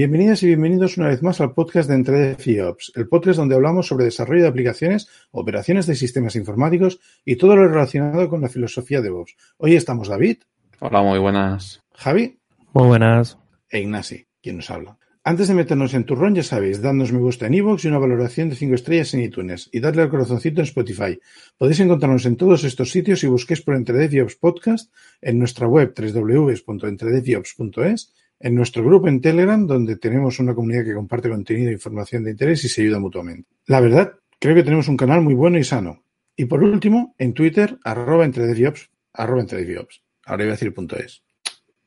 Bienvenidas y bienvenidos una vez más al podcast de Entre FIOps, el podcast donde hablamos sobre desarrollo de aplicaciones, operaciones de sistemas informáticos y todo lo relacionado con la filosofía de DevOps. Hoy estamos David. Hola, muy buenas. Javi. Muy buenas. E Ignasi, quien nos habla. Antes de meternos en turrón, ya sabéis, dadnos me gusta en iVoox y una valoración de 5 estrellas en iTunes y darle al corazoncito en Spotify. Podéis encontrarnos en todos estos sitios si busquéis por Entre Podcast, en nuestra web www.entredeviops.es, en nuestro grupo en Telegram, donde tenemos una comunidad que comparte contenido e información de interés y se ayuda mutuamente. La verdad, creo que tenemos un canal muy bueno y sano. Y por último, en Twitter, arroba entredeviops, arroba entredeviops. Ahora iba a decir punto es.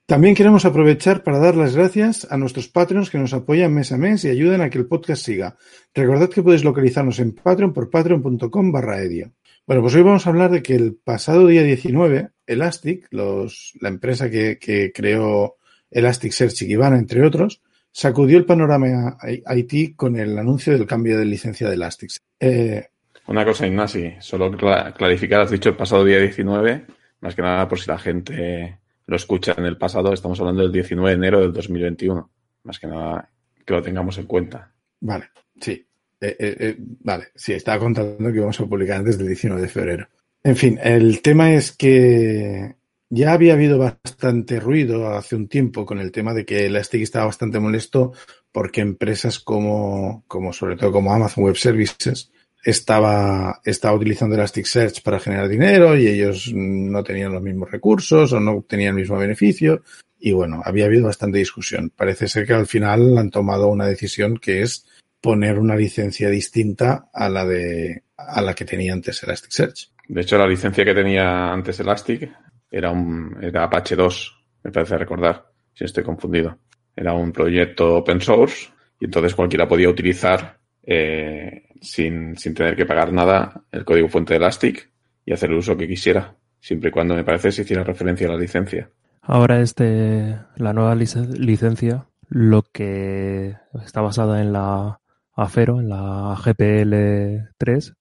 También queremos aprovechar para dar las gracias a nuestros Patreons que nos apoyan mes a mes y ayudan a que el podcast siga. Recordad que podéis localizarnos en Patreon por patreon.com barra edio. Bueno, pues hoy vamos a hablar de que el pasado día 19, Elastic, la empresa que creó Elasticsearch y Kibana, entre otros, sacudió el panorama IT con el anuncio del cambio de licencia de Elasticsearch. Eh, Una cosa, Ignasi, solo clarificar, has dicho el pasado día 19, más que nada por si la gente lo escucha en el pasado, estamos hablando del 19 de enero del 2021. Más que nada que lo tengamos en cuenta. Vale, sí. Eh, eh, eh, vale, sí, estaba contando que vamos a publicar antes del 19 de febrero. En fin, el tema es que ya había habido bastante ruido hace un tiempo con el tema de que Elastic estaba bastante molesto porque empresas como, como sobre todo como Amazon Web Services estaba, estaba utilizando Elasticsearch para generar dinero y ellos no tenían los mismos recursos o no tenían el mismo beneficio. Y bueno, había habido bastante discusión. Parece ser que al final han tomado una decisión que es poner una licencia distinta a la de a la que tenía antes Elasticsearch. De hecho, la licencia que tenía antes Elastic era un era Apache 2, me parece recordar, si estoy confundido. Era un proyecto open source y entonces cualquiera podía utilizar eh, sin, sin tener que pagar nada el código fuente de Elastic y hacer el uso que quisiera, siempre y cuando me parece se hiciera referencia a la licencia. Ahora este, la nueva licencia, lo que está basada en la Afero, en la GPL3,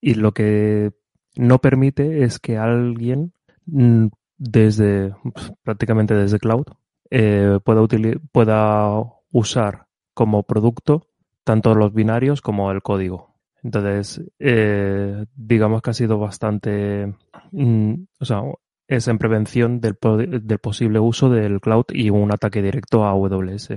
y lo que no permite es que alguien desde prácticamente desde cloud eh, pueda, pueda usar como producto tanto los binarios como el código. Entonces, eh, digamos que ha sido bastante, mm, o sea, es en prevención del, del, posible uso del cloud y un ataque directo a AWS.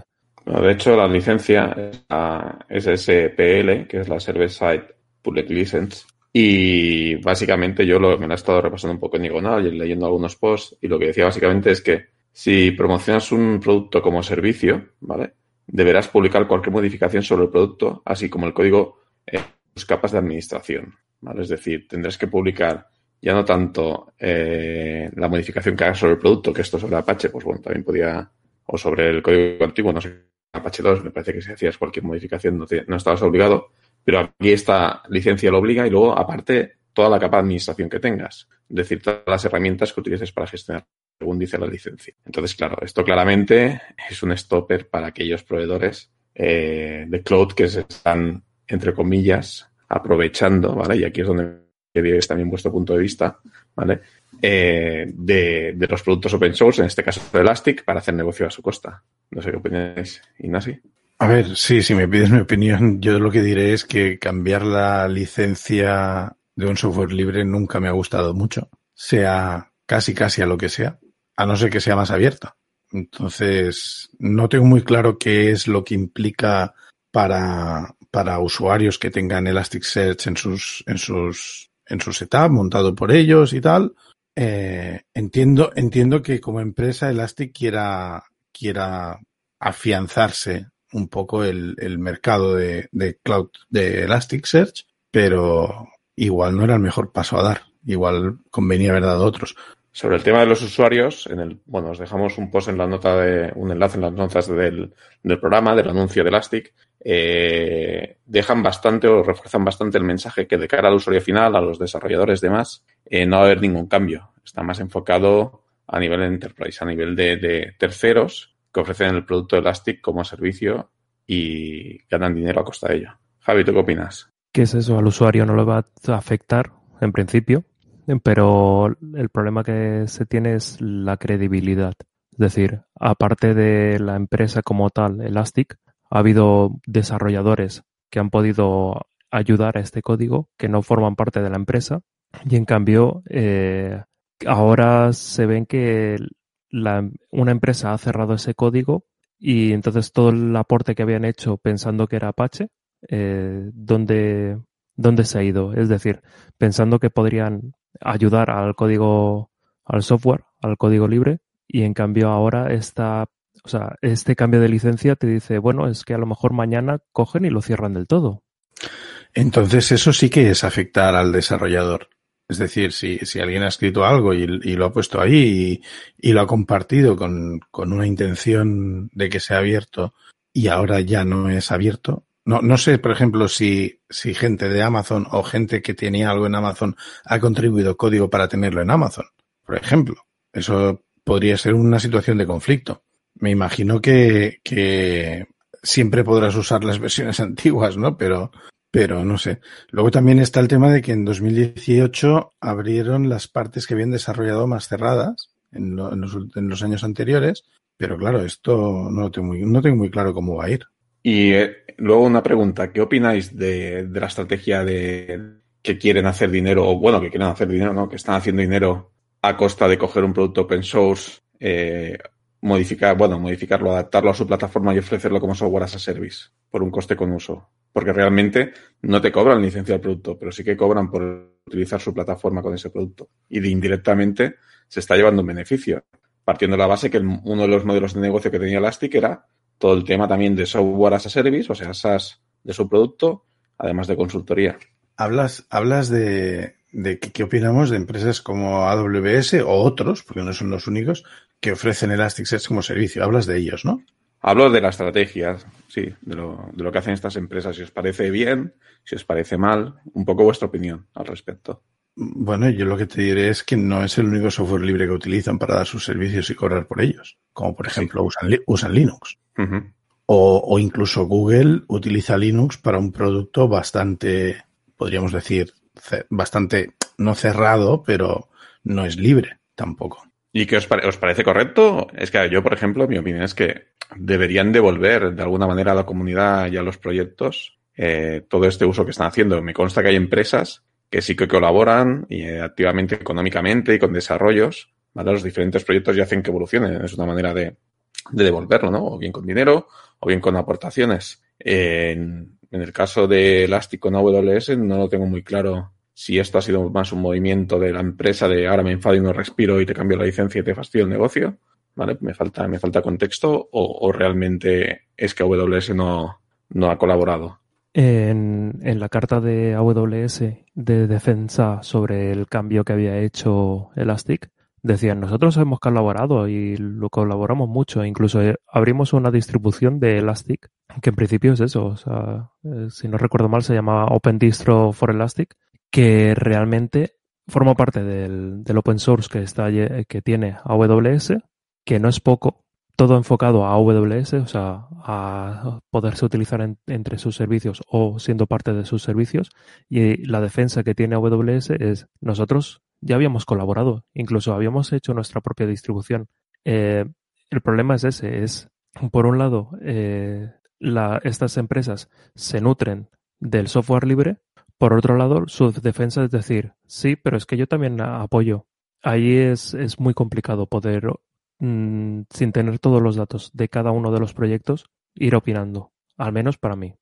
de hecho, la licencia es la SSPL, que es la Server Side Public License, y básicamente yo lo, me la he estado repasando un poco en diagonal y leyendo algunos posts, y lo que decía básicamente es que si promocionas un producto como servicio, ¿vale? deberás publicar cualquier modificación sobre el producto, así como el código en sus capas de administración. ¿vale? Es decir, tendrás que publicar ya no tanto eh, la modificación que hagas sobre el producto, que esto sobre Apache, pues bueno, también podía, o sobre el código antiguo, no sé, Apache 2, me parece que si hacías cualquier modificación no, no estabas obligado, pero aquí esta licencia lo obliga y luego, aparte, toda la capa de administración que tengas, es decir, todas las herramientas que utilices para gestionar según dice la licencia. Entonces, claro, esto claramente es un stopper para aquellos proveedores eh, de cloud que se están, entre comillas, aprovechando, ¿vale? Y aquí es donde queréis también vuestro punto de vista, ¿vale? Eh, de, de, los productos open source, en este caso de Elastic, para hacer negocio a su costa. No sé qué opináis, Ignasi. A ver, sí, si me pides mi opinión, yo lo que diré es que cambiar la licencia de un software libre nunca me ha gustado mucho, sea casi casi a lo que sea a no ser que sea más abierta. Entonces, no tengo muy claro qué es lo que implica para, para usuarios que tengan Elasticsearch en sus, en sus, en su setup montado por ellos y tal. Eh, entiendo, entiendo que como empresa Elastic quiera, quiera afianzarse un poco el, el mercado de, de cloud de Elasticsearch, pero igual no era el mejor paso a dar. Igual convenía haber dado otros. Sobre el tema de los usuarios, en el, bueno, os dejamos un post en la nota de, un enlace en las notas del, del programa, del anuncio de Elastic. Eh, dejan bastante o refuerzan bastante el mensaje que de cara al usuario final, a los desarrolladores demás, eh, no va a haber ningún cambio. Está más enfocado a nivel de enterprise, a nivel de, de terceros que ofrecen el producto Elastic como servicio y ganan dinero a costa de ello. Javi, ¿tú qué opinas? ¿Qué es eso? Al usuario no le va a afectar, en principio, pero el problema que se tiene es la credibilidad. Es decir, aparte de la empresa como tal, Elastic, ha habido desarrolladores que han podido ayudar a este código que no forman parte de la empresa y en cambio eh, ahora se ven que la, una empresa ha cerrado ese código y entonces todo el aporte que habían hecho pensando que era Apache, eh, ¿dónde, ¿dónde se ha ido? Es decir, pensando que podrían ayudar al código, al software, al código libre, y en cambio ahora esta, o sea, este cambio de licencia te dice, bueno, es que a lo mejor mañana cogen y lo cierran del todo. Entonces eso sí que es afectar al desarrollador. Es decir, si, alguien ha escrito algo y, lo ha puesto ahí y, lo ha compartido con, una intención de que sea abierto y ahora ya no es abierto. No, no sé, por ejemplo, si, si gente de Amazon o gente que tenía algo en Amazon ha contribuido código para tenerlo en Amazon. Por ejemplo, eso podría ser una situación de conflicto. Me imagino que, que siempre podrás usar las versiones antiguas, ¿no? Pero, pero no sé. Luego también está el tema de que en 2018 abrieron las partes que habían desarrollado más cerradas en, lo, en, los, años anteriores, pero claro, esto no tengo muy, no tengo muy claro cómo va a ir. Y eh, luego una pregunta, ¿qué opináis de, de, la estrategia de que quieren hacer dinero, o bueno, que quieren hacer dinero, ¿no? Que están haciendo dinero a costa de coger un producto open source, eh, modificar, bueno, modificarlo, adaptarlo a su plataforma y ofrecerlo como software as a service por un coste con uso. Porque realmente no te cobran licencia del producto, pero sí que cobran por utilizar su plataforma con ese producto. Y de indirectamente se está llevando un beneficio. Partiendo de la base que uno de los modelos de negocio que tenía Elastic era todo el tema también de software as a service, o sea, SaaS de su producto, además de consultoría. Hablas, hablas de, qué opinamos de empresas como AWS o otros, porque no son los únicos, que ofrecen Elasticsearch como servicio. Hablas de ellos, ¿no? Hablo de la estrategia, sí, de lo, de lo, que hacen estas empresas. Si os parece bien, si os parece mal, un poco vuestra opinión al respecto. Bueno, yo lo que te diré es que no es el único software libre que utilizan para dar sus servicios y cobrar por ellos. Como por ejemplo sí. usan, usan, Linux. Uh -huh. o, o, incluso Google utiliza Linux para un producto bastante, podríamos decir, bastante, no cerrado, pero no es libre tampoco. ¿Y qué os, pare os, parece correcto? Es que yo, por ejemplo, mi opinión es que deberían devolver de alguna manera a la comunidad y a los proyectos eh, todo este uso que están haciendo. Me consta que hay empresas que sí que colaboran y, eh, activamente económicamente y con desarrollos, ¿vale? Los diferentes proyectos y hacen que evolucionen. Es una manera de, de devolverlo, ¿no? O bien con dinero o bien con aportaciones. En, en el caso de Elastic con AWS no lo tengo muy claro si esto ha sido más un movimiento de la empresa de ahora me enfado y no respiro y te cambio la licencia y te fastidio el negocio, ¿vale? Me falta, me falta contexto o, realmente es que AWS no, no ha colaborado. En, en, la carta de AWS de defensa sobre el cambio que había hecho Elastic, decían, nosotros hemos colaborado y lo colaboramos mucho, incluso eh, abrimos una distribución de Elastic, que en principio es eso, o sea, eh, si no recuerdo mal se llama Open Distro for Elastic, que realmente forma parte del, open source que, está, que tiene AWS, que no es poco, todo enfocado a AWS, o sea, a poderse utilizar en, entre sus servicios o siendo parte de sus servicios. Y la defensa que tiene AWS es, nosotros ya habíamos colaborado, incluso habíamos hecho nuestra propia distribución. Eh, el problema es ese, es, por un lado, eh, la, estas empresas se nutren del software libre, por otro lado, su defensa es decir, sí, pero es que yo también apoyo. Ahí es, muy complicado poder, mmm, sin tener todos los datos de cada uno de los proyectos, ir opinando, al menos para mí.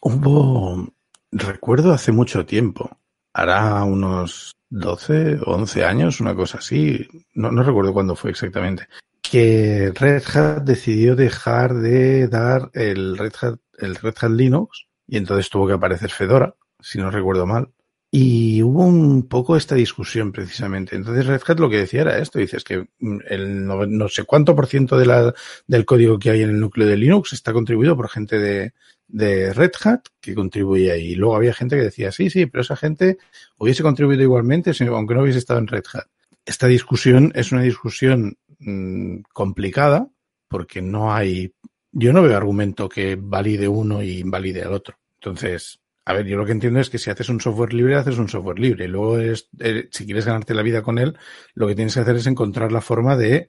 Hubo, recuerdo hace mucho tiempo, hará unos 12 o 11 años, una cosa así, no, no recuerdo cuándo fue exactamente, que Red Hat decidió dejar de dar el Red Hat, el Red Hat Linux y entonces tuvo que aparecer Fedora si no recuerdo mal. Y hubo un poco esta discusión precisamente. Entonces Red Hat lo que decía era esto, dices que el no, no sé cuánto por ciento de la, del código que hay en el núcleo de Linux está contribuido por gente de, Red Hat que contribuye ahí. Y luego había gente que decía, sí, sí, pero esa gente hubiese contribuido igualmente aunque no hubiese estado en Red Hat. Esta discusión es una discusión mmm, complicada porque no hay, yo no veo argumento que valide uno y invalide al otro. Entonces, a ver, yo lo que entiendo es que si haces un software libre, haces un software libre. Luego, es, eh, si quieres ganarte la vida con él, lo que tienes que hacer es encontrar la forma de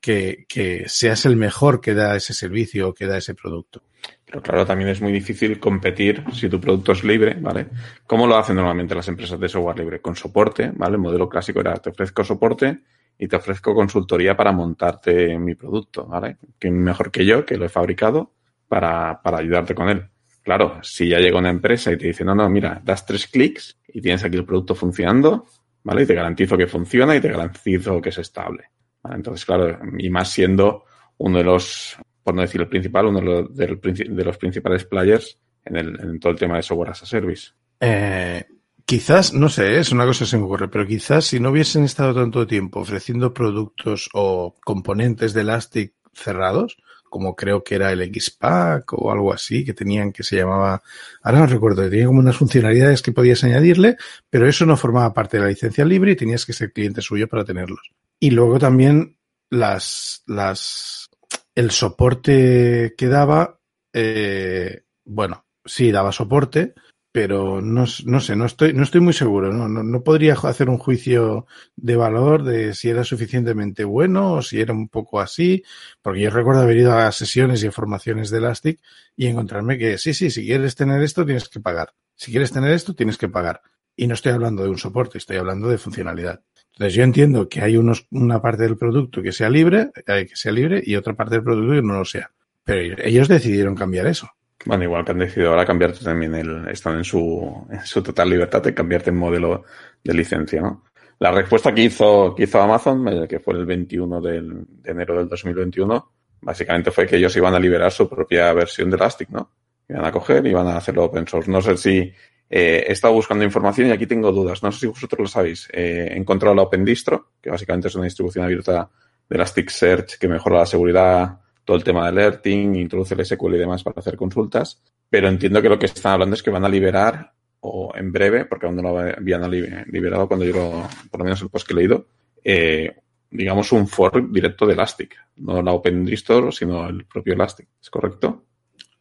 que, que seas el mejor que da ese servicio o que da ese producto. Pero claro, también es muy difícil competir si tu producto es libre, ¿vale? ¿Cómo lo hacen normalmente las empresas de software libre? Con soporte, ¿vale? El modelo clásico era te ofrezco soporte y te ofrezco consultoría para montarte mi producto, ¿vale? Que mejor que yo, que lo he fabricado, para, para ayudarte con él. Claro, si ya llega una empresa y te dice, no, no, mira, das tres clics y tienes aquí el producto funcionando, ¿vale? Y te garantizo que funciona y te garantizo que es estable. Entonces, claro, y más siendo uno de los por no decir el principal, uno de los, de los principales players en, el, en, todo el tema de software as a service. Eh, quizás, no sé, es una cosa que se me ocurre, pero quizás si no hubiesen estado tanto tiempo ofreciendo productos o componentes de Elastic cerrados, como creo que era el XPack o algo así, que tenían que se llamaba, ahora no recuerdo, tenía como unas funcionalidades que podías añadirle, pero eso no formaba parte de la licencia libre y tenías que ser cliente suyo para tenerlos. Y luego también las, las, el soporte que daba, eh, bueno, sí, daba soporte, pero no, no, sé, no estoy, no estoy muy seguro, ¿no? ¿no? No, podría hacer un juicio de valor de si era suficientemente bueno o si era un poco así, porque yo recuerdo haber ido a sesiones y formaciones de Elastic y encontrarme que sí, sí, si quieres tener esto tienes que pagar, si quieres tener esto tienes que pagar. Y no estoy hablando de un soporte, estoy hablando de funcionalidad. Entonces yo entiendo que hay unos, una parte del producto que sea libre, eh, que sea libre y otra parte del producto que no lo sea. Pero ellos decidieron cambiar eso. Bueno, igual que han decidido ahora cambiarte también el, están en su, en su total libertad de cambiarte en modelo de licencia, ¿no? La respuesta que hizo, que hizo Amazon, eh, que fue el 21 del, de enero del 2021, básicamente fue que ellos iban a liberar su propia versión de Elastic, ¿no? Iban a coger y iban a hacerlo open source. No sé si eh, he estado buscando información y aquí tengo dudas. No sé si vosotros lo sabéis. Eh, he encontrado la OpenDistro, que básicamente es una distribución abierta de Elasticsearch que mejora la seguridad, todo el tema de alerting, introduce el SQL y demás para hacer consultas. Pero entiendo que lo que están hablando es que van a liberar, o en breve, porque aún no lo habían liberado cuando yo, lo, por lo menos el post que he leído, eh, digamos un fork directo de Elastic. No la OpenDistro, sino el propio Elastic. ¿Es correcto?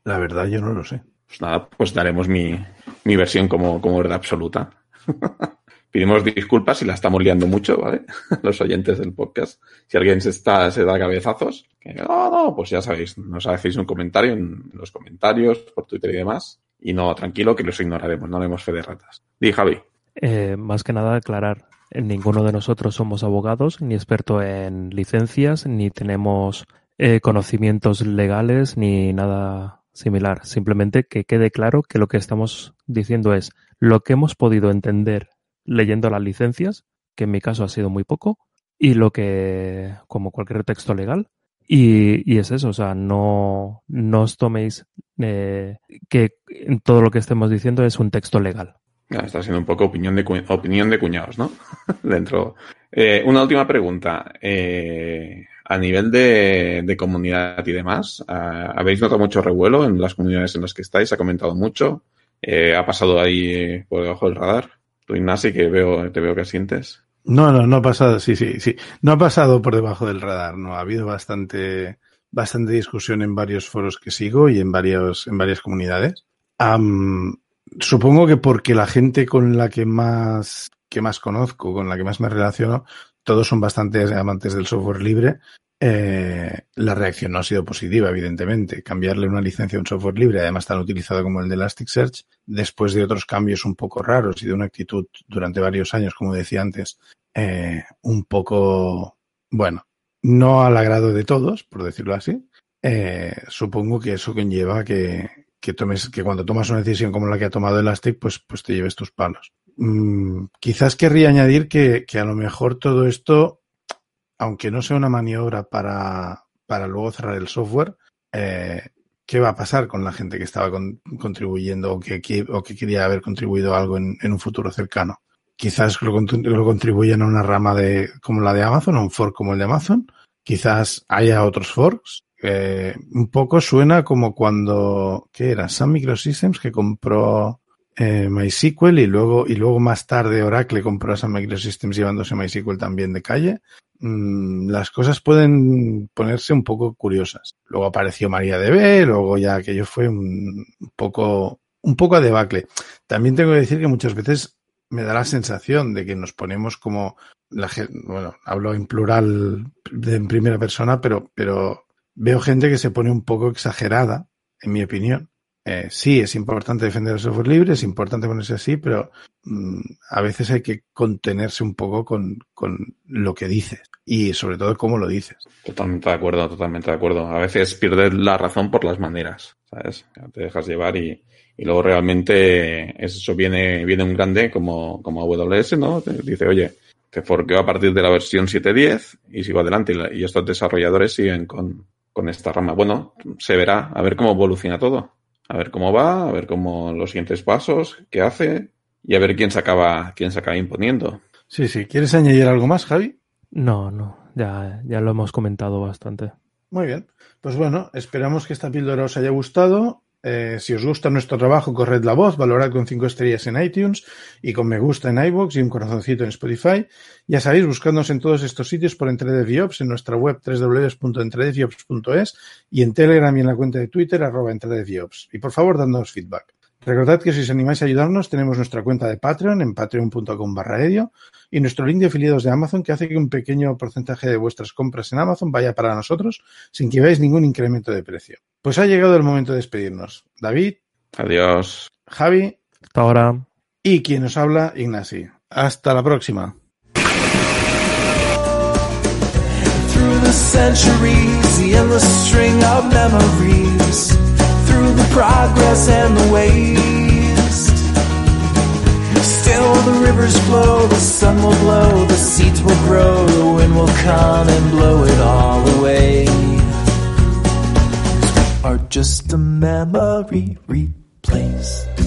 La verdad, yo no lo sé. Pues nada, pues daremos mi, mi versión como, como verdad absoluta. Pedimos disculpas si la estamos liando mucho, ¿vale? Los oyentes del podcast. Si alguien se, está, se da cabezazos, que no, no, pues ya sabéis, nos hacéis un comentario en los comentarios, por Twitter y demás. Y no, tranquilo, que los ignoraremos, no haremos fe de ratas. Di, Javi. Eh, más que nada aclarar, ninguno de nosotros somos abogados, ni experto en licencias, ni tenemos eh, conocimientos legales, ni nada similar. Simplemente que quede claro que lo que estamos diciendo es lo que hemos podido entender leyendo las licencias, que en mi caso ha sido muy poco, y lo que, como cualquier texto legal, y, y es eso, o sea, no, no os toméis eh, que todo lo que estemos diciendo es un texto legal. Está siendo un poco opinión de, opinión de cuñados, ¿no? Dentro. Eh, una última pregunta. Eh, a nivel de, comunidad y demás, ¿habéis notado mucho revuelo en las comunidades en las que estáis? ¿Ha comentado mucho? ¿Ha pasado ahí por debajo del radar? Tú, Ignasi, que veo, te veo que sientes. No, no, no ha pasado, sí, sí, sí. No ha pasado por debajo del radar, no. Ha habido bastante, bastante discusión en varios foros que sigo y en varios, en varias comunidades. Supongo que porque la gente con la que más, que más conozco, con la que más me relaciono, todos son bastante amantes del software libre eh, la reacción no ha sido positiva, evidentemente. Cambiarle una licencia a un software libre, además tan utilizado como el de Elasticsearch, después de otros cambios un poco raros y de una actitud durante varios años, como decía antes, eh, un poco, bueno, no al agrado de todos, por decirlo así. Eh, supongo que eso conlleva que, que tomes, que cuando tomas una decisión como la que ha tomado Elastic, pues, pues te lleves tus palos. Mm, quizás querría añadir que, que a lo mejor todo esto aunque no sea una maniobra para, para luego cerrar el software, eh, ¿qué va a pasar con la gente que estaba con, contribuyendo o que, o que, quería haber contribuido algo en, un futuro cercano? Quizás lo, lo, contribuyan a una rama de, como la de Amazon, a un fork como el de Amazon. Quizás haya otros forks. Eh, un poco suena como cuando, ¿qué era? Sun Microsystems que compró eh, MySQL y luego, y luego más tarde Oracle compró a Sun Microsystems llevándose MySQL también de calle. Mm, las cosas pueden ponerse un poco curiosas. Luego apareció María B, luego ya aquello fue un poco, un poco a debacle. También tengo que decir que muchas veces me da la sensación de que nos ponemos como la bueno, hablo en plural de en primera persona, pero, pero veo gente que se pone un poco exagerada, en mi opinión. Eh, sí, es importante defender el software libre, es importante ponerse así, pero mm, a veces hay que contenerse un poco con, con, lo que dices y sobre todo cómo lo dices. Totalmente de acuerdo, totalmente de acuerdo. A veces pierdes la razón por las maneras, ¿sabes? Te dejas llevar y, y luego realmente eso viene, viene un grande como, como AWS, ¿no? Dice, oye, te forqueo a partir de la versión 7.10 y sigo adelante y, estos desarrolladores siguen con, con esta rama. Bueno, se verá, a ver cómo evoluciona todo a ver cómo va, a ver cómo los siguientes pasos, qué hace y a ver quién se acaba, quién se acaba imponiendo. Sí, sí. ¿Quieres añadir algo más, Javi? No, no. Ya, ya lo hemos comentado bastante. Muy bien. Pues bueno, esperamos que esta píldora os haya gustado. Eh, si os gusta nuestro trabajo, corred la voz, valorad con cinco estrellas en iTunes y con me gusta en iVoox y un corazoncito en Spotify. Ya sabéis, buscándonos en todos estos sitios por EntredeViops, en nuestra web www.entredeviops.es y en Telegram y en la cuenta de Twitter, arroba EntredeViops. Y por favor, dándonos feedback. Recordad que si os animáis a ayudarnos, tenemos nuestra cuenta de Patreon en patreon.com barra edio y nuestro link de afiliados de Amazon que hace que un pequeño porcentaje de vuestras compras en Amazon vaya para nosotros sin que veáis ningún incremento de precio. Pues ha llegado el momento de despedirnos. David. Adiós. Javi. Hasta ahora. Y quien nos habla, Ignasi. Hasta la próxima. through the progress and the waste. Still the rivers flow, the sun will blow, the seeds will grow, the wind will come and blow it all away. Are just a memory replaced.